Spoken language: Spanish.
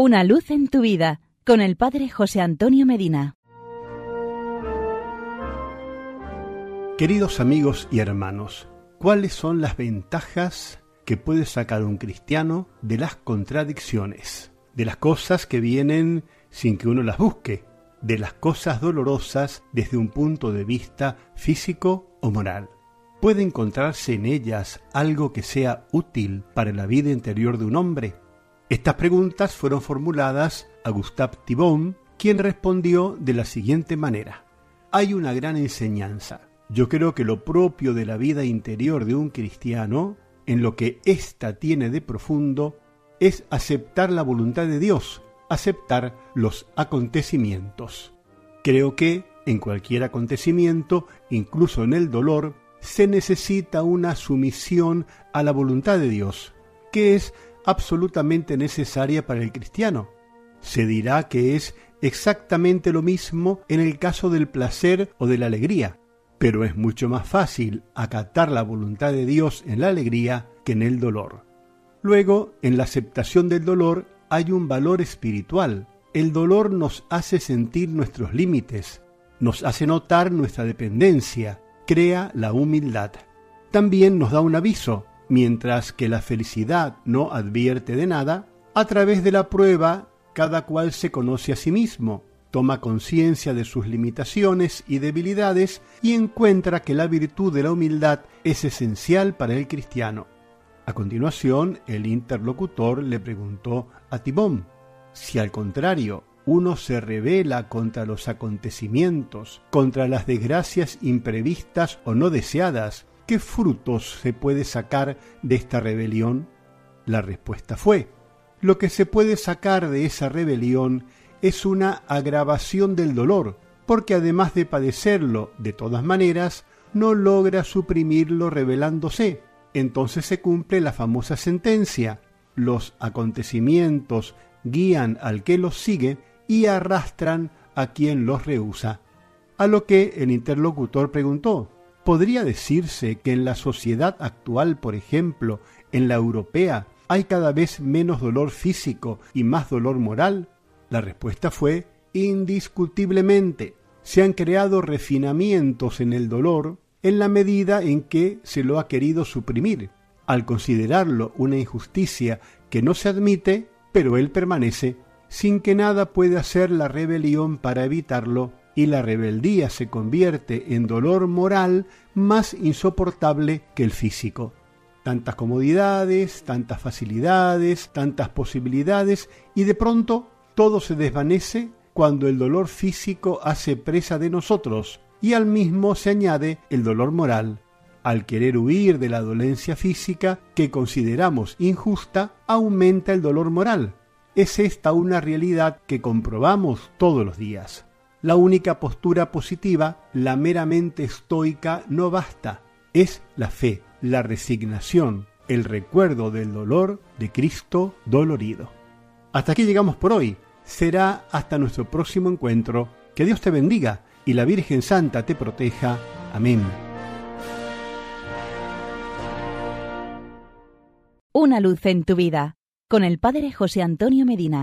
Una luz en tu vida con el Padre José Antonio Medina. Queridos amigos y hermanos, ¿cuáles son las ventajas que puede sacar un cristiano de las contradicciones, de las cosas que vienen sin que uno las busque, de las cosas dolorosas desde un punto de vista físico o moral? ¿Puede encontrarse en ellas algo que sea útil para la vida interior de un hombre? Estas preguntas fueron formuladas a Gustave Thibon, quien respondió de la siguiente manera. Hay una gran enseñanza. Yo creo que lo propio de la vida interior de un cristiano, en lo que ésta tiene de profundo, es aceptar la voluntad de Dios, aceptar los acontecimientos. Creo que, en cualquier acontecimiento, incluso en el dolor, se necesita una sumisión a la voluntad de Dios, que es absolutamente necesaria para el cristiano. Se dirá que es exactamente lo mismo en el caso del placer o de la alegría, pero es mucho más fácil acatar la voluntad de Dios en la alegría que en el dolor. Luego, en la aceptación del dolor hay un valor espiritual. El dolor nos hace sentir nuestros límites, nos hace notar nuestra dependencia, crea la humildad. También nos da un aviso, mientras que la felicidad no advierte de nada, a través de la prueba cada cual se conoce a sí mismo, toma conciencia de sus limitaciones y debilidades y encuentra que la virtud de la humildad es esencial para el cristiano. A continuación, el interlocutor le preguntó a Tibón si al contrario uno se revela contra los acontecimientos, contra las desgracias imprevistas o no deseadas, ¿qué frutos se puede sacar de esta rebelión? La respuesta fue, lo que se puede sacar de esa rebelión es una agravación del dolor, porque además de padecerlo de todas maneras, no logra suprimirlo rebelándose. Entonces se cumple la famosa sentencia. Los acontecimientos guían al que los sigue y arrastran a quien los rehúsa. A lo que el interlocutor preguntó, ¿podría decirse que en la sociedad actual, por ejemplo, en la europea, hay cada vez menos dolor físico y más dolor moral? La respuesta fue indiscutiblemente. Se han creado refinamientos en el dolor en la medida en que se lo ha querido suprimir, al considerarlo una injusticia que no se admite, pero él permanece sin que nada pueda hacer la rebelión para evitarlo, y la rebeldía se convierte en dolor moral más insoportable que el físico. Tantas comodidades, tantas facilidades, tantas posibilidades, y de pronto todo se desvanece cuando el dolor físico hace presa de nosotros, y al mismo se añade el dolor moral. Al querer huir de la dolencia física que consideramos injusta, aumenta el dolor moral, es esta una realidad que comprobamos todos los días. La única postura positiva, la meramente estoica, no basta. Es la fe, la resignación, el recuerdo del dolor de Cristo dolorido. Hasta aquí llegamos por hoy. Será hasta nuestro próximo encuentro. Que Dios te bendiga y la Virgen Santa te proteja. Amén. Una luz en tu vida con el Padre José Antonio Medina.